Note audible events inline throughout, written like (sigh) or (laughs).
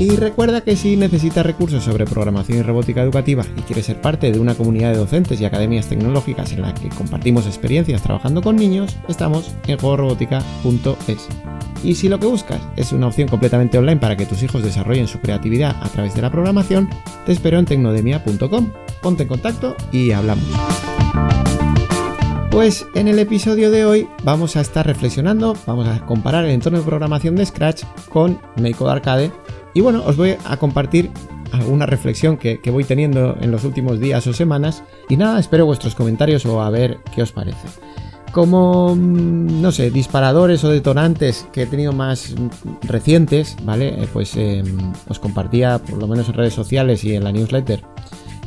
Y recuerda que si necesitas recursos sobre programación y robótica educativa y quieres ser parte de una comunidad de docentes y academias tecnológicas en la que compartimos experiencias trabajando con niños, estamos en juegorobótica.es. Y si lo que buscas es una opción completamente online para que tus hijos desarrollen su creatividad a través de la programación, te espero en tecnodemia.com. Ponte en contacto y hablamos. Pues en el episodio de hoy vamos a estar reflexionando, vamos a comparar el entorno de programación de Scratch con MakeCode Arcade y bueno, os voy a compartir alguna reflexión que, voy teniendo en los últimos días o semanas. Y nada, espero vuestros comentarios o a ver qué os parece. Como, mm, no sé, disparadores o detonantes que he tenido más recientes, ¿vale? Eh, pues em, os compartía, por lo menos en redes sociales y en la newsletter,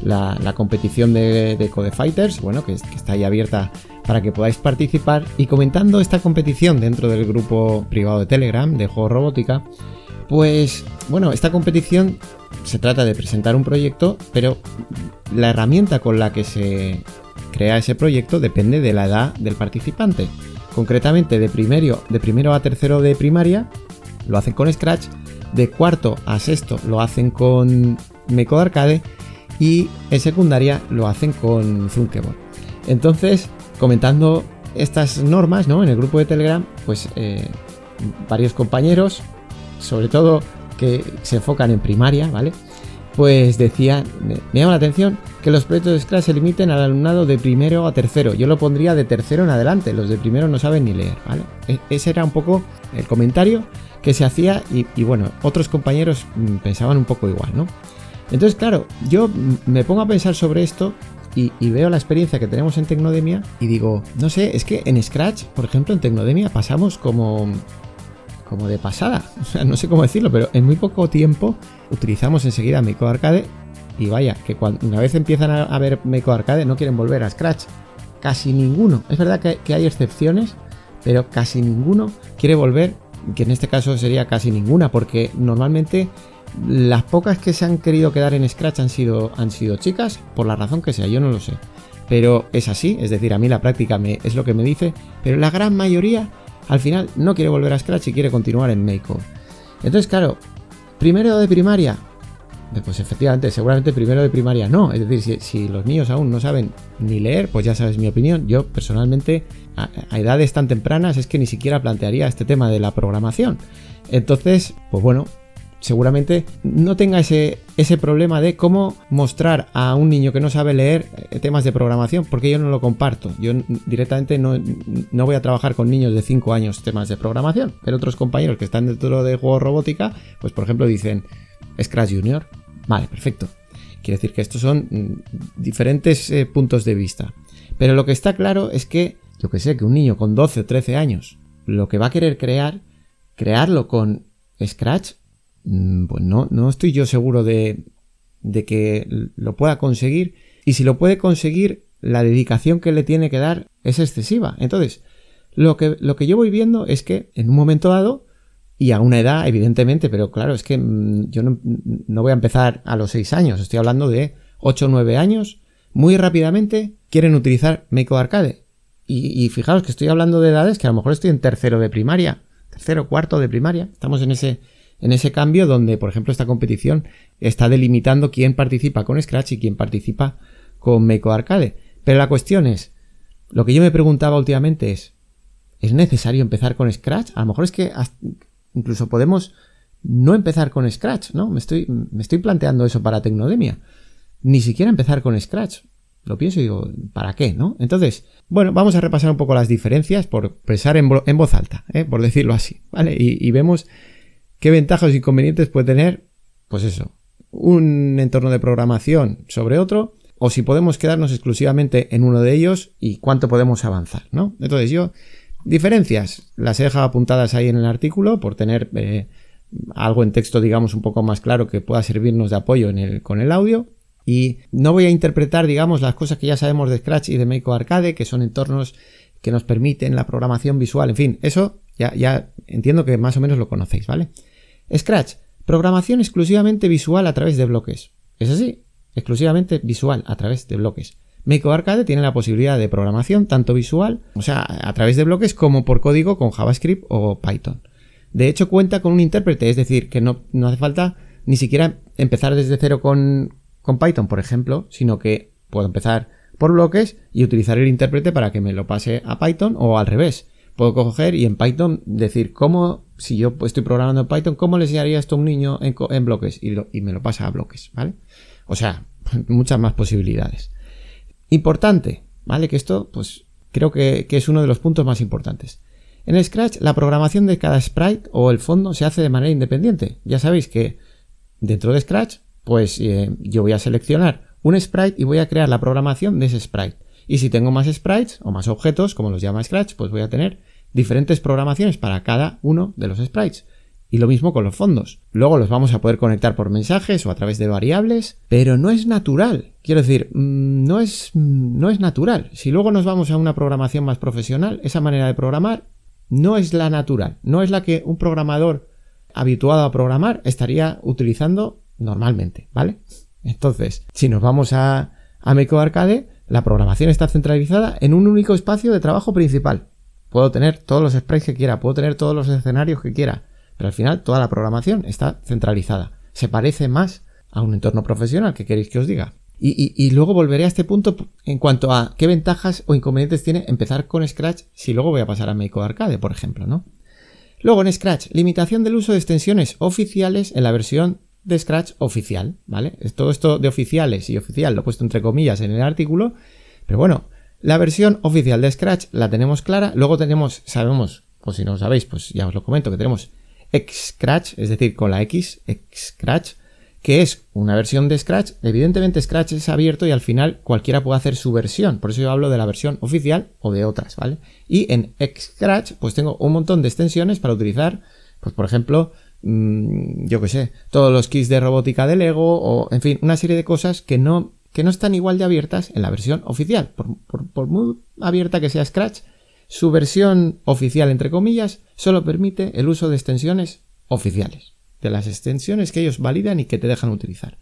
la, competición de, Code Fighters, bueno, que, que está ahí abierta para que podáis participar. Y comentando esta competición dentro del grupo privado de Telegram de Juego Robótica, pues bueno, esta competición se trata de presentar un proyecto, pero la herramienta con la que se crea ese proyecto depende de la edad del participante. Concretamente, de primero, de primero a tercero de primaria lo hacen con Scratch, de cuarto a sexto lo hacen con Mecode Arcade y en secundaria lo hacen con Zunkeboard. Entonces, comentando estas normas ¿no? en el grupo de Telegram, pues eh, varios compañeros sobre todo que se enfocan en primaria, ¿vale? Pues decía, me, llama la atención que los proyectos de Scratch se limiten al alumnado de primero a tercero. Yo lo pondría de tercero en adelante, los de primero no saben ni leer, ¿vale? E, ese era un poco el comentario que se hacía y, bueno, otros compañeros mm, pensaban un poco igual, ¿no? Entonces, claro, yo me pongo a pensar sobre esto y, y, veo la experiencia que tenemos en Tecnodemia y digo, no sé, es que en Scratch, por ejemplo, en Tecnodemia pasamos como como de pasada. (laughs) O sea, no sé cómo decirlo, pero en muy poco tiempo utilizamos enseguida Meiko Arcade. Y vaya, que una vez empiezan a, ver Meiko Arcade no quieren volver a Scratch. Casi ninguno. Es verdad que, hay excepciones, pero casi ninguno quiere volver, que en este caso sería casi ninguna, porque normalmente las pocas que se han querido quedar en Scratch han sido, han sido chicas, por la razón que sea, yo no lo sé. Pero es así, es decir, a mí la práctica es lo que me dice, pero la gran mayoría al final no quiere volver a Scratch y quiere continuar en Make. Entonces, claro, primero de primaria, pues efectivamente, seguramente primero de primaria no. Es decir, si, los niños aún no saben ni leer, pues ya sabes mi opinión. Yo personalmente, a, edades tan tempranas, es que ni siquiera plantearía este tema de la programación. Entonces, pues bueno, seguramente no tenga ese, ese problema de cómo mostrar a un niño que no sabe leer eh, temas de programación, porque yo no lo comparto. Yo directamente no, no voy a trabajar con niños de 5 años temas de programación, pero otros compañeros que están dentro de juego robótica, pues por ejemplo dicen Scratch Junior. Vale, perfecto. Quiere decir que estos son diferentes eh, puntos de vista. Pero lo que está claro es que, yo que sé, que un niño con 12 o 13 años, lo que va a querer crear, crearlo con Scratch, pues no, estoy yo seguro de, de que lo pueda conseguir. Y si lo puede conseguir, la dedicación que le tiene que dar es excesiva. Entonces, lo que, lo que yo voy viendo es que en un momento dado, y a una edad, evidentemente, pero claro, es que mm, yo no, no voy a empezar a los 6 años, estoy hablando de 8 o 9 años, muy rápidamente quieren utilizar Make Arcade. Y, y, fijaos que estoy hablando de edades que a lo mejor estoy en tercero de primaria, tercero, cuarto de primaria, estamos en ese, en ese cambio donde, por ejemplo, esta competición está delimitando quién participa con Scratch y quién participa con Meiko Arcade. Pero la cuestión es, lo que yo me preguntaba últimamente es, ¿es necesario empezar con Scratch? A lo mejor es que incluso podemos no empezar con Scratch, ¿no? Me estoy, me estoy planteando eso para Tecnodemia. Ni siquiera empezar con Scratch. Lo pienso y digo, ¿para qué, no? Entonces, bueno, vamos a repasar un poco las diferencias por expresar en, voz alta, ¿eh? por decirlo así, ¿vale? y vemos ¿Qué ventajas e inconvenientes puede tener? Pues eso, un entorno de programación sobre otro, o si podemos quedarnos exclusivamente en uno de ellos y cuánto podemos avanzar, ¿no? Entonces yo, diferencias, las he dejado apuntadas ahí en el artículo por tener eh, algo en texto, digamos, un poco más claro que pueda servirnos de apoyo con el audio. Y no voy a interpretar, digamos, las cosas que ya sabemos de Scratch y de Make Arcade, que son entornos que nos permiten la programación visual, en fin, eso ya entiendo que más o menos lo conocéis, ¿vale? Scratch, programación exclusivamente visual a través de bloques. Es así, exclusivamente visual a través de bloques. Make Arcade tiene la posibilidad de programación tanto visual, o sea, a través de bloques, como por código con JavaScript o Python. De hecho, cuenta con un intérprete, es decir, que no, hace falta ni siquiera empezar desde cero con Python, por ejemplo, sino que puedo empezar por bloques y utilizar el intérprete para que me lo pase a Python o al revés. Puedo coger y en Python decir cómo, si yo estoy programando en Python, cómo le enseñaría esto a un niño en, bloques y, me lo pasa a bloques, ¿vale? O sea, (laughs) muchas más posibilidades. Importante, ¿vale? Que esto, pues, creo que, es uno de los puntos más importantes. En Scratch, la programación de cada sprite o el fondo se hace de manera independiente. Ya sabéis que dentro de Scratch, pues eh, yo voy a seleccionar un sprite y voy a crear la programación de ese sprite. Y si tengo más sprites o más objetos, como los llama Scratch, pues voy a tener diferentes programaciones para cada uno de los sprites. Y lo mismo con los fondos. Luego los vamos a poder conectar por mensajes o a través de variables, pero no es natural. Quiero decir, mm, no es, mm, no es natural. Si luego nos vamos a una programación más profesional, esa manera de programar no es la natural. No es la que un programador habituado a programar estaría utilizando normalmente, ¿vale? Entonces, si nos vamos a, a Meco Arcade, la programación está centralizada en un único espacio de trabajo principal. Puedo tener todos los sprites que quiera, puedo tener todos los escenarios que quiera, pero al final toda la programación está centralizada. Se parece más a un entorno profesional, ¿qué queréis que os diga? Y, luego volveré a este punto en cuanto a qué ventajas o inconvenientes tiene empezar con Scratch si luego voy a pasar a Make Arcade, por ejemplo, ¿no? Luego en Scratch, limitación del uso de extensiones oficiales en la versión de Scratch oficial, ¿vale? Todo esto de oficiales y oficial lo he puesto entre comillas en el artículo, pero bueno, la versión oficial de Scratch la tenemos clara, luego tenemos, sabemos, pues si no lo sabéis, pues ya os lo comento, que tenemos Scratch, es decir, con la X, Scratch, que es una versión de Scratch. Evidentemente Scratch es abierto y al final cualquiera puede hacer su versión. Por eso yo hablo de la versión oficial o de otras, ¿vale? Y en Scratch pues tengo un montón de extensiones para utilizar, pues por ejemplo, mm, yo qué sé, todos los kits de robótica de Lego o en fin, una serie de cosas que no, que no están igual de abiertas en la versión oficial. por muy abierta que sea Scratch, su versión oficial, entre comillas, solo permite el uso de extensiones oficiales, de las extensiones que ellos validan y que te dejan utilizar.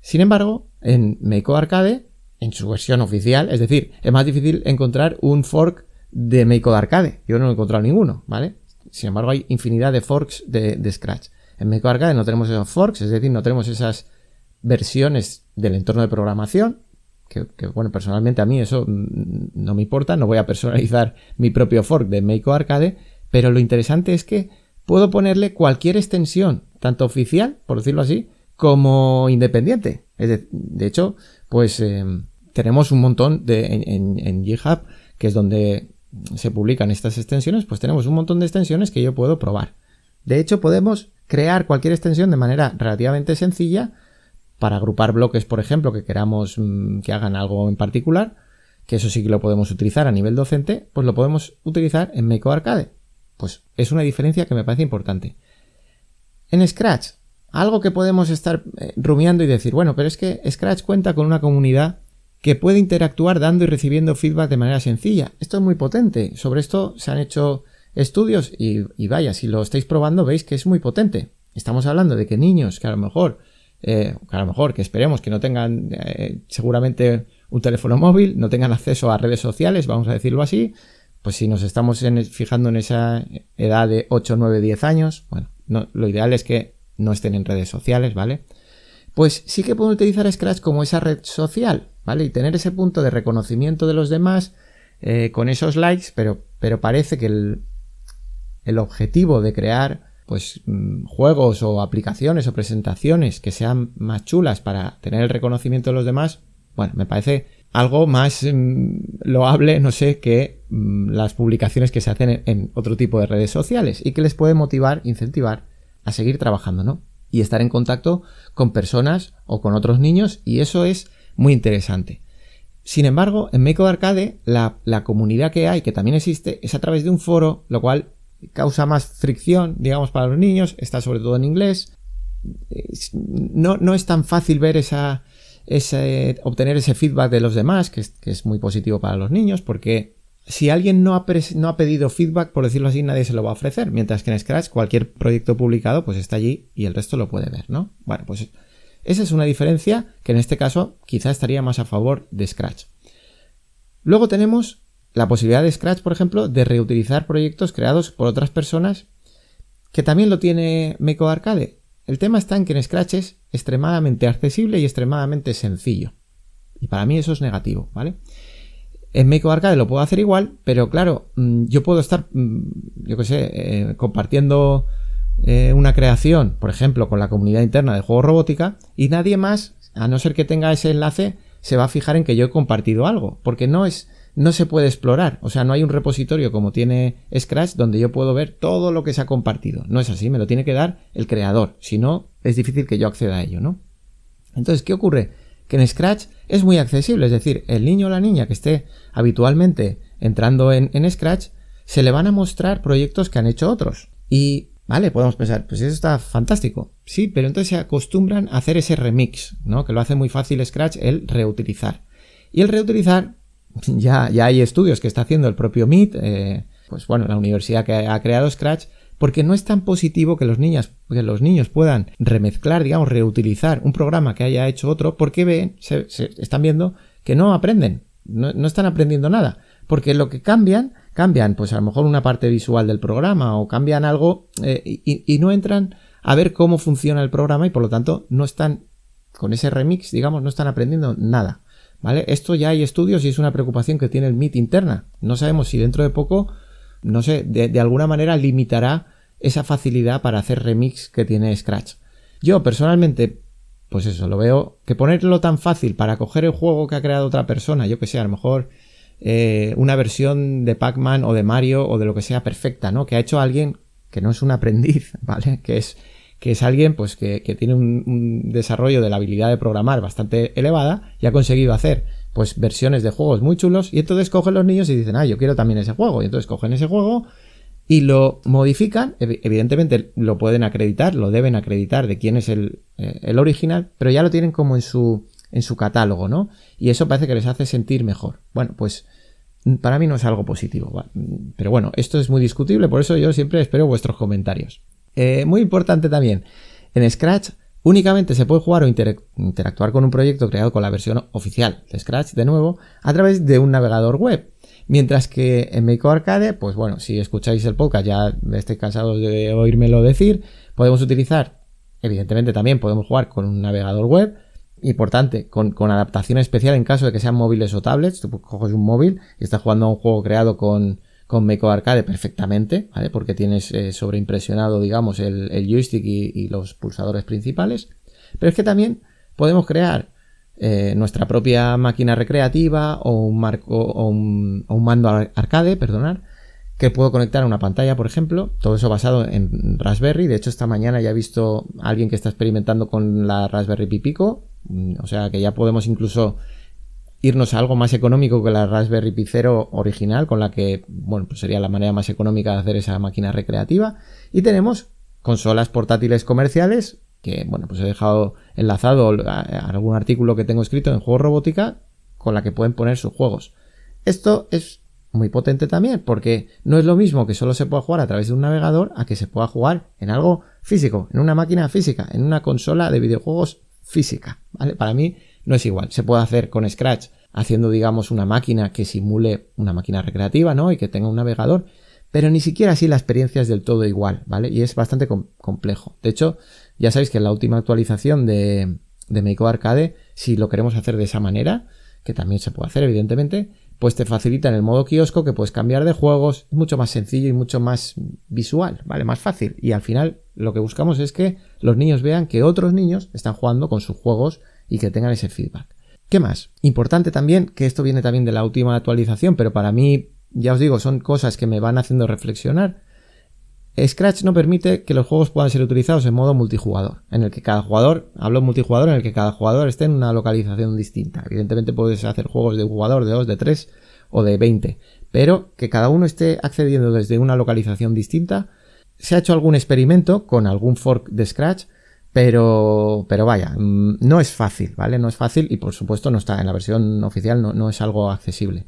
Sin embargo, en Meiko Arcade, en su versión oficial, es decir, es más difícil encontrar un fork de Meiko Arcade. Yo no he encontrado ninguno, ¿vale? Sin embargo, hay infinidad de forks de, de Scratch. En Meiko Arcade no tenemos esos forks, es decir, no tenemos esas versiones del entorno de programación, que, bueno, personalmente a mí eso no me importa, no voy a personalizar mi propio fork de Meiko Arcade, pero lo interesante es que puedo ponerle cualquier extensión, tanto oficial, por decirlo así, como independiente. de, hecho, pues eh, tenemos un montón de, en, GitHub, que es donde se publican estas extensiones, pues tenemos un montón de extensiones que yo puedo probar. De hecho, podemos crear cualquier extensión de manera relativamente sencilla para agrupar bloques, por ejemplo, que queramos mm, que hagan algo en particular, que eso sí que lo podemos utilizar a nivel docente, pues lo podemos utilizar en Meiko Arcade. Pues es una diferencia que me parece importante. En Scratch, algo que podemos estar eh, rumiando y decir, bueno, pero es que Scratch cuenta con una comunidad que puede interactuar dando y recibiendo feedback de manera sencilla. Esto es muy potente. Sobre esto se han hecho estudios y, vaya, si lo estáis probando veis que es muy potente. Estamos hablando de que niños que a lo mejor eh, a lo mejor que esperemos que no tengan eh, seguramente un teléfono móvil, no tengan acceso a redes sociales, vamos a decirlo así, pues si nos estamos fijando en esa edad de 8, 9, 10 años, bueno, lo ideal es que no estén en redes sociales, ¿vale? Pues sí que pueden utilizar Scratch como esa red social, ¿vale? Y tener ese punto de reconocimiento de los demás eh, con esos likes, pero, pero parece que el, el objetivo de crear pues mm, juegos o aplicaciones o presentaciones que sean más chulas para tener el reconocimiento de los demás, bueno, me parece algo más mm, loable, no sé, que mm, las publicaciones que se hacen en, otro tipo de redes sociales y que les puede motivar, incentivar a seguir trabajando, ¿no? Y estar en contacto con personas o con otros niños y eso es muy interesante. Sin embargo, en Make Arcade, la, la comunidad que hay, que también existe, es a través de un foro, lo cual causa más fricción, digamos, para los niños, está sobre todo en inglés. No, no es tan fácil ver esa, es obtener ese feedback de los demás, que es, muy positivo para los niños, porque si alguien no ha, no ha, pedido feedback, por decirlo así, nadie se lo va a ofrecer, mientras que en Scratch cualquier proyecto publicado pues está allí y el resto lo puede ver, ¿no? Bueno, pues esa es una diferencia que en este caso quizá estaría más a favor de Scratch. Luego tenemos la posibilidad de Scratch, por ejemplo, de reutilizar proyectos creados por otras personas, que también lo tiene Meco Arcade. El tema está en que en Scratch es extremadamente accesible y extremadamente sencillo. Y para mí eso es negativo, ¿vale? En Meco Arcade lo puedo hacer igual, pero claro, mm, yo puedo estar, mm, yo qué sé, eh, compartiendo eh, una creación, por ejemplo, con la comunidad interna de juego robótica, y nadie más, a no ser que tenga ese enlace, se va a fijar en que yo he compartido algo, porque no es, no se puede explorar, o sea, no hay un repositorio como tiene Scratch donde yo puedo ver todo lo que se ha compartido. No es así, me lo tiene que dar el creador, si no, es difícil que yo acceda a ello, ¿no? Entonces, ¿qué ocurre? Que en Scratch es muy accesible, es decir, el niño o la niña que esté habitualmente entrando en, en Scratch, se le van a mostrar proyectos que han hecho otros. Y Vale, podemos pensar, pues eso está fantástico. Sí, pero entonces se acostumbran a hacer ese remix, ¿no? Que lo hace muy fácil Scratch el reutilizar. Y el reutilizar, (laughs) ya, ya hay estudios que está haciendo el propio MIT, eh, pues bueno, la universidad que ha creado Scratch, porque no es tan positivo que los niños, que los niños puedan remezclar, digamos, reutilizar un programa que haya hecho otro, porque ven, se, están viendo que no aprenden, no, no están aprendiendo nada, porque lo que cambian cambian pues a lo mejor una parte visual del programa o cambian algo eh, y, no entran a ver cómo funciona el programa y por lo tanto no están con ese remix, digamos, no están aprendiendo nada. ¿Vale? Esto ya hay estudios y es una preocupación que tiene el MIT interna. No sabemos si dentro de poco, no sé, de, de alguna manera limitará esa facilidad para hacer remix que tiene Scratch. Yo personalmente, pues eso, lo veo que ponerlo tan fácil para coger el juego que ha creado otra persona, yo que sé, a lo mejor eh, una versión de Pac-Man o de Mario o de lo que sea perfecta, ¿no? Que ha hecho alguien que no es un aprendiz, (laughs) ¿vale? Que es, que es alguien pues que, tiene un, desarrollo de la habilidad de programar bastante elevada y ha conseguido hacer pues versiones de juegos muy chulos y entonces cogen los niños y dicen, ah, yo quiero también ese juego y entonces cogen ese juego y lo modifican, evidentemente lo pueden acreditar, lo deben acreditar de quién es el, eh, el original, pero ya lo tienen como en su, en su catálogo, ¿no? Y eso parece que les hace sentir mejor. Bueno, pues mm, para mí no es algo positivo. Mm, pero bueno, esto es muy discutible, por eso yo siempre espero vuestros comentarios. Eh, muy importante también, en Scratch únicamente se puede jugar o interactuar con un proyecto creado con la versión oficial de Scratch, de nuevo, a través de un navegador web. Mientras que en Make Arcade, pues bueno, si escucháis el podcast ya estéis cansados de oírmelo decir, podemos utilizar, evidentemente también podemos jugar con un navegador web, importante, con, con, adaptación especial en caso de que sean móviles o tablets. Tú coges un móvil y estás jugando a un juego creado con, con Meco Arcade perfectamente, ¿vale? Porque tienes eh, sobreimpresionado, digamos, el, el joystick y, los pulsadores principales. Pero es que también podemos crear eh, nuestra propia máquina recreativa o un marco o un, o un mando arcade, perdonar, que puedo conectar a una pantalla, por ejemplo. Todo eso basado en Raspberry. De hecho, esta mañana ya he visto a alguien que está experimentando con la Raspberry Pi Pico o sea que ya podemos incluso irnos a algo más económico que la Raspberry Pi Zero original, con la que, bueno, pues sería la manera más económica de hacer esa máquina recreativa. Y tenemos consolas portátiles comerciales, que, bueno, pues he dejado enlazado a algún artículo que tengo escrito en Juego Robótica, con la que pueden poner sus juegos. Esto es muy potente también, porque no es lo mismo que solo se pueda jugar a través de un navegador a que se pueda jugar en algo físico, en una máquina física, en una consola de videojuegos física, ¿vale? Para mí no es igual. Se puede hacer con Scratch haciendo, digamos, una máquina que simule una máquina recreativa, ¿no? Y que tenga un navegador, pero ni siquiera así la experiencia es del todo igual, ¿vale? Y es bastante complejo. De hecho, ya sabéis que en la última actualización de, de Make Arcade, si lo queremos hacer de esa manera, que también se puede hacer, evidentemente, pues te facilita en el modo kiosco que puedes cambiar de juegos, mucho más sencillo y mucho más visual, ¿vale? Más fácil. Y al final lo que buscamos es que los niños vean que otros niños están jugando con sus juegos y que tengan ese feedback. ¿Qué más? Importante también, que esto viene también de la última actualización, pero para mí, ya os digo, son cosas que me van haciendo reflexionar. Scratch no permite que los juegos puedan ser utilizados en modo multijugador, en el que cada jugador, hablo multijugador, en el que cada jugador esté en una localización distinta. Evidentemente puedes hacer juegos de un jugador, de dos, de tres o de 20, pero que cada uno esté accediendo desde una localización distinta. Se ha hecho algún experimento con algún fork de Scratch Pero, pero vaya, mm, no es fácil, ¿vale? No es fácil y por supuesto no está en la versión oficial, no, no es algo accesible.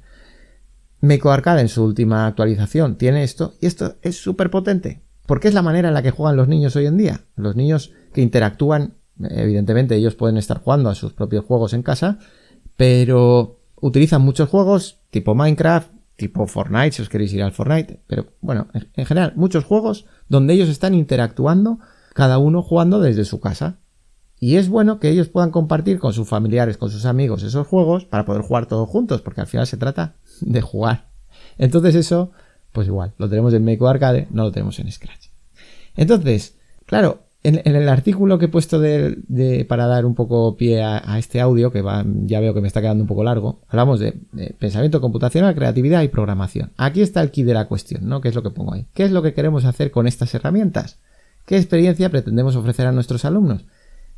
Meco Arcade en su última actualización tiene esto y esto es súper potente porque es la manera en la que juegan los niños hoy en día. Los niños que interactúan, evidentemente ellos pueden estar jugando a sus propios juegos en casa, pero utilizan muchos juegos tipo Minecraft, tipo Fortnite, si os queréis ir al Fortnite, pero bueno, en general, muchos juegos donde ellos están interactuando, cada uno jugando desde su casa. Y es bueno que ellos puedan compartir con sus familiares, con sus amigos esos juegos para poder jugar todos juntos, porque al final se trata de jugar. Entonces eso, pues igual, lo tenemos en Make Arcade, no lo tenemos en Scratch. Entonces, claro, en, el artículo que he puesto de, para dar un poco pie a, este audio, que va, ya veo que me está quedando un poco largo, hablamos de, pensamiento computacional, creatividad y programación. Aquí está el key de la cuestión, ¿no? ¿Qué es lo que pongo ahí? ¿Qué es lo que queremos hacer con estas herramientas? ¿Qué experiencia pretendemos ofrecer a nuestros alumnos?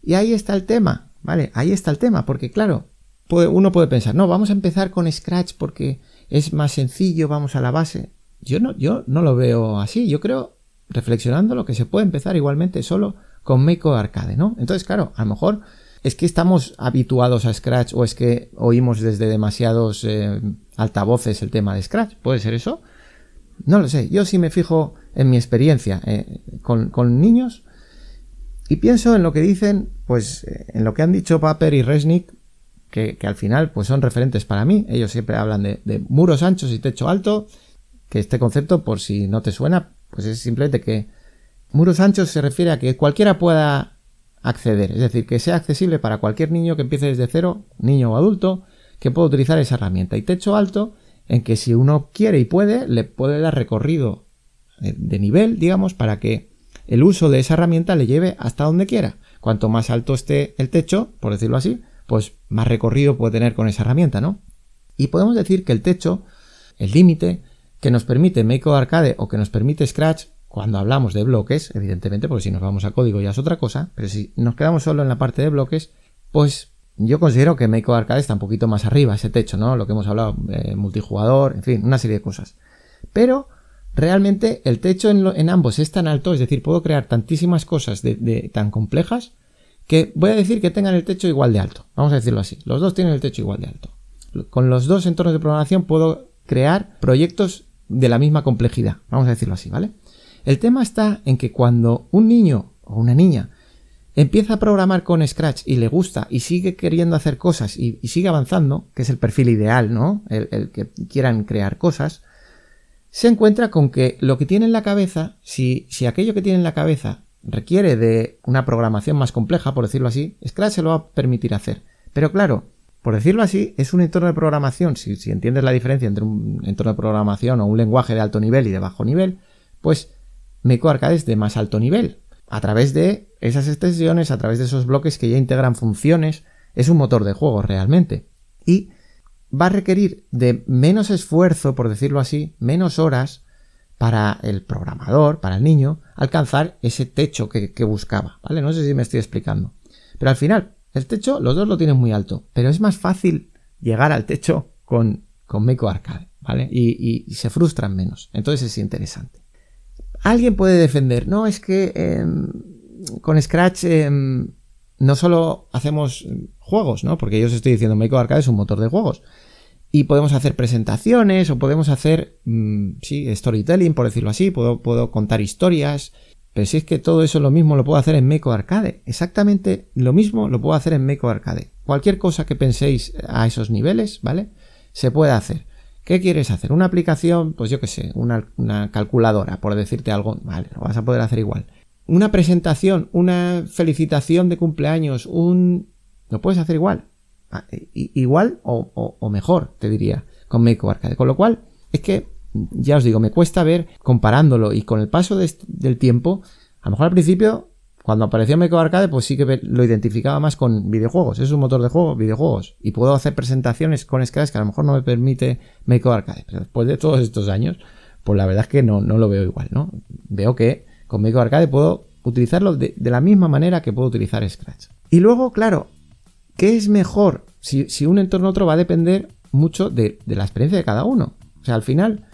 Y ahí está el tema, ¿vale? Ahí está el tema, porque claro, uno puede pensar, no, vamos a empezar con Scratch porque es más sencillo, vamos a la base. Yo no, yo no lo veo así. Yo creo reflexionando lo que se puede empezar igualmente solo con Meiko Arcade, ¿no? Entonces, claro, a lo mejor es que estamos habituados a Scratch o es que oímos desde demasiados eh, altavoces el tema de Scratch. ¿Puede ser eso? No lo sé. Yo sí me fijo en mi experiencia eh, con, niños y pienso en lo que dicen, pues eh, en lo que han dicho Paper y Resnick, que, al final pues son referentes para mí. Ellos siempre hablan de, de muros anchos y techo alto, que este concepto, por si no te suena, pues es simplemente que muros anchos se refiere a que cualquiera pueda acceder, es decir, que sea accesible para cualquier niño que empiece desde cero, niño o adulto, que pueda utilizar esa herramienta. Y techo alto, en que si uno quiere y puede, le puede dar recorrido eh, de nivel, digamos, para que el uso de esa herramienta le lleve hasta donde quiera. Cuanto más alto esté el techo, por decirlo así, pues más recorrido puede tener con esa herramienta, ¿no? Y podemos decir que el techo, el límite, que nos permite Make Arcade o que nos permite Scratch cuando hablamos de bloques, evidentemente, porque si nos vamos a código ya es otra cosa, pero si nos quedamos solo en la parte de bloques, pues yo considero que Make Arcade está un poquito más arriba, ese techo, ¿no? Lo que hemos hablado, eh, multijugador, en fin, una serie de cosas. Pero realmente el techo en, ambos es tan alto, es decir, puedo crear tantísimas cosas de, tan complejas que voy a decir que tengan el techo igual de alto. Vamos a decirlo así. Los dos tienen el techo igual de alto. Con los dos entornos de programación puedo crear proyectos de la misma complejidad, vamos a decirlo así, ¿vale? El tema está en que cuando un niño o una niña empieza a programar con Scratch y le gusta y sigue queriendo hacer cosas y, sigue avanzando, que es el perfil ideal, ¿no? El, que quieran crear cosas, se encuentra con que lo que tiene en la cabeza, si, si aquello que tiene en la cabeza requiere de una programación más compleja, por decirlo así, Scratch se lo va a permitir hacer. Pero claro, por decirlo así, es un entorno de programación, si, entiendes la diferencia entre un entorno de programación o un lenguaje de alto nivel y de bajo nivel, pues Meco Arcade es de más alto nivel. A través de esas extensiones, a través de esos bloques que ya integran funciones, es un motor de juego realmente. Y va a requerir de menos esfuerzo, por decirlo así, menos horas para el programador, para el niño, alcanzar ese techo que, buscaba. ¿Vale? No sé si me estoy explicando. Pero al final, el techo, los dos lo tienen muy alto, pero es más fácil llegar al techo con, con Meco Arcade, ¿vale? Y, se frustran menos. Entonces es interesante. Alguien puede defender, no, es que em, con Scratch em, no solo hacemos juegos, ¿no? Porque yo os estoy diciendo, Meco Arcade es un motor de juegos. Y podemos hacer presentaciones o podemos hacer, mm, sí, storytelling, por decirlo así. Puedo, puedo contar historias pero si es que todo eso lo mismo lo puedo hacer en Meco Arcade. Exactamente lo mismo lo puedo hacer en Meco Arcade. Cualquier cosa que penséis a esos niveles, ¿vale? Se puede hacer. ¿Qué quieres hacer? ¿Una aplicación? Pues yo qué sé, una, calculadora, por decirte algo. Vale, lo vas a poder hacer igual. Una presentación, una felicitación de cumpleaños, un... Lo puedes hacer igual. Ah, igual o, mejor, te diría, con Meco Arcade. Con lo cual, es que ya os digo, me cuesta ver comparándolo y con el paso del tiempo, a lo mejor al principio, cuando apareció Meco Arcade, pues sí que lo identificaba más con videojuegos. Es un motor de juego, videojuegos. Y puedo hacer presentaciones con Scratch que a lo mejor no me permite Meco Arcade. Pero después de todos estos años, pues la verdad es que no, no lo veo igual, ¿no? Veo que con Meco Arcade puedo utilizarlo de, la misma manera que puedo utilizar Scratch. Y luego, claro, ¿qué es mejor? Si, si un entorno u otro va a depender mucho de, de la experiencia de cada uno. O sea, al final,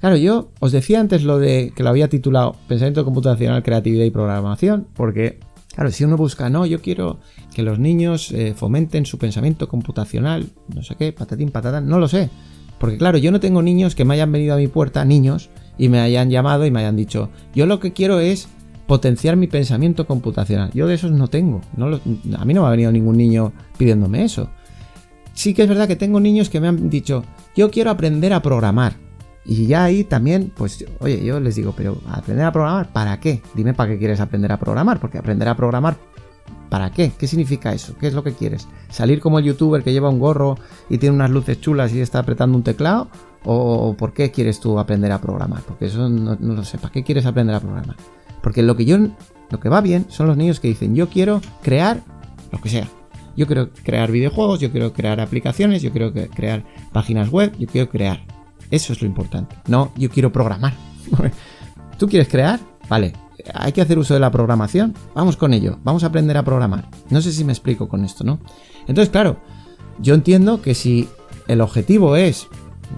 Claro, yo os decía antes lo de que lo había titulado Pensamiento computacional, creatividad y programación, porque Claro, si uno busca, no, yo quiero que los niños eh, fomenten su pensamiento computacional, no sé qué, patatín, patatán, no lo sé. Porque claro, yo no tengo niños que me hayan venido a mi puerta, niños, y me hayan llamado y me hayan dicho, yo lo que quiero es potenciar mi pensamiento computacional. Yo de esos no tengo. No a mí no me ha venido ningún niño pidiéndome eso. Sí que es verdad que tengo niños que me han dicho, yo quiero aprender a programar. Y ya ahí también, pues, oye, yo les digo, pero aprender a programar, ¿para qué? Dime para qué quieres aprender a programar, porque aprender a programar, ¿para qué? ¿Qué significa eso? ¿Qué es lo que quieres? ¿Salir como el youtuber que lleva un gorro y tiene unas luces chulas y está apretando un teclado? ¿O por qué quieres tú aprender a programar? Porque eso no, no lo sé, ¿para qué quieres aprender a programar? Porque lo que yo, lo que va bien son los niños que dicen, yo quiero crear lo que sea. Yo quiero crear videojuegos, yo quiero crear aplicaciones, yo quiero crear páginas web, yo quiero crear. Eso es lo importante. No, yo quiero programar. (laughs) ¿Tú quieres crear? Vale. Hay que hacer uso de la programación. Vamos con ello. Vamos a aprender a programar. No sé si me explico con esto, ¿no? Entonces, claro, yo entiendo que si el objetivo es,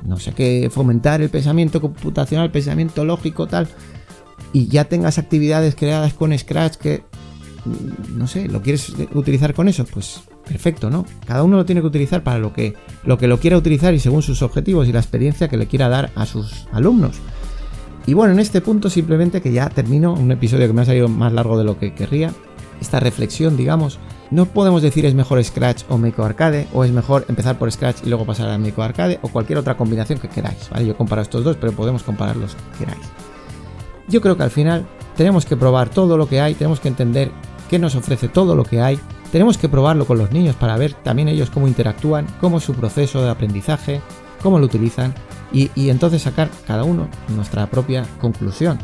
no sé qué, fomentar el pensamiento computacional, el pensamiento lógico, tal, y ya tengas actividades creadas con Scratch que, no sé, lo quieres utilizar con eso, pues perfecto, ¿no? Cada uno lo tiene que utilizar para lo que lo, que lo quiera utilizar y según sus objetivos y la experiencia que le quiera dar a sus alumnos. Y bueno, en este punto simplemente que ya termino un episodio que me ha salido más largo de lo que querría, esta reflexión, digamos, no podemos decir es mejor Scratch o Make Arcade, o es mejor empezar por Scratch y luego pasar a Make Arcade, o cualquier otra combinación que queráis, ¿vale? Yo comparo estos dos, pero podemos comparar los que queráis. Yo creo que al final tenemos que probar todo lo que hay, tenemos que entender qué nos ofrece todo lo que hay tenemos que probarlo con los niños para ver también ellos cómo interactúan, cómo es su proceso de aprendizaje, cómo lo utilizan y, entonces sacar cada uno nuestra propia conclusión.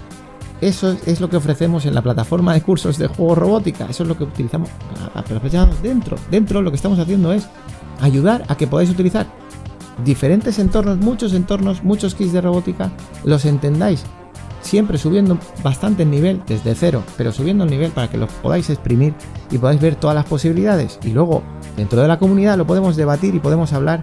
Eso es lo que ofrecemos en la plataforma de cursos de juego robótica. Eso es lo que utilizamos dentro. Dentro lo que estamos haciendo es ayudar a que podáis utilizar diferentes entornos, muchos entornos, muchos kits de robótica, los entendáis siempre subiendo bastante el nivel desde cero, pero subiendo el nivel para que lo podáis exprimir y podáis ver todas las posibilidades. Y luego, dentro de la comunidad, lo podemos debatir y podemos hablar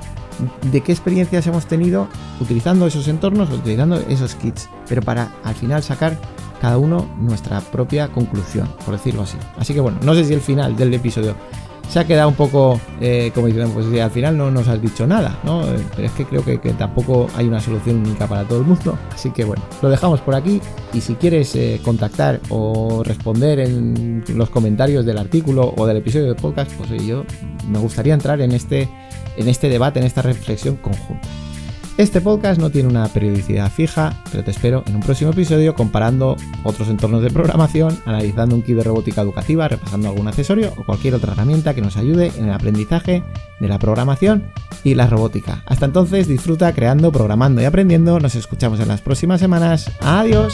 de qué experiencias hemos tenido utilizando esos entornos, utilizando esos kits, pero para al final sacar cada uno nuestra propia conclusión, por decirlo así. Así que bueno, no sé si el final del episodio se ha quedado un poco, eh, como dicen, pues al final no nos has dicho nada, ¿no? Eh, pero es que creo que, tampoco hay una solución única para todo el mundo. Así que bueno, lo dejamos por aquí. Y si quieres eh, contactar o responder en los comentarios del artículo o del episodio de podcast, pues yo me gustaría entrar en este, en este debate, en esta reflexión conjunta. Este podcast no tiene una periodicidad fija, pero te espero en un próximo episodio comparando otros entornos de programación, analizando un kit de robótica educativa, repasando algún accesorio o cualquier otra herramienta que nos ayude en el aprendizaje de la programación y la robótica. Hasta entonces, disfruta creando, programando y aprendiendo. Nos escuchamos en las próximas semanas. Adiós.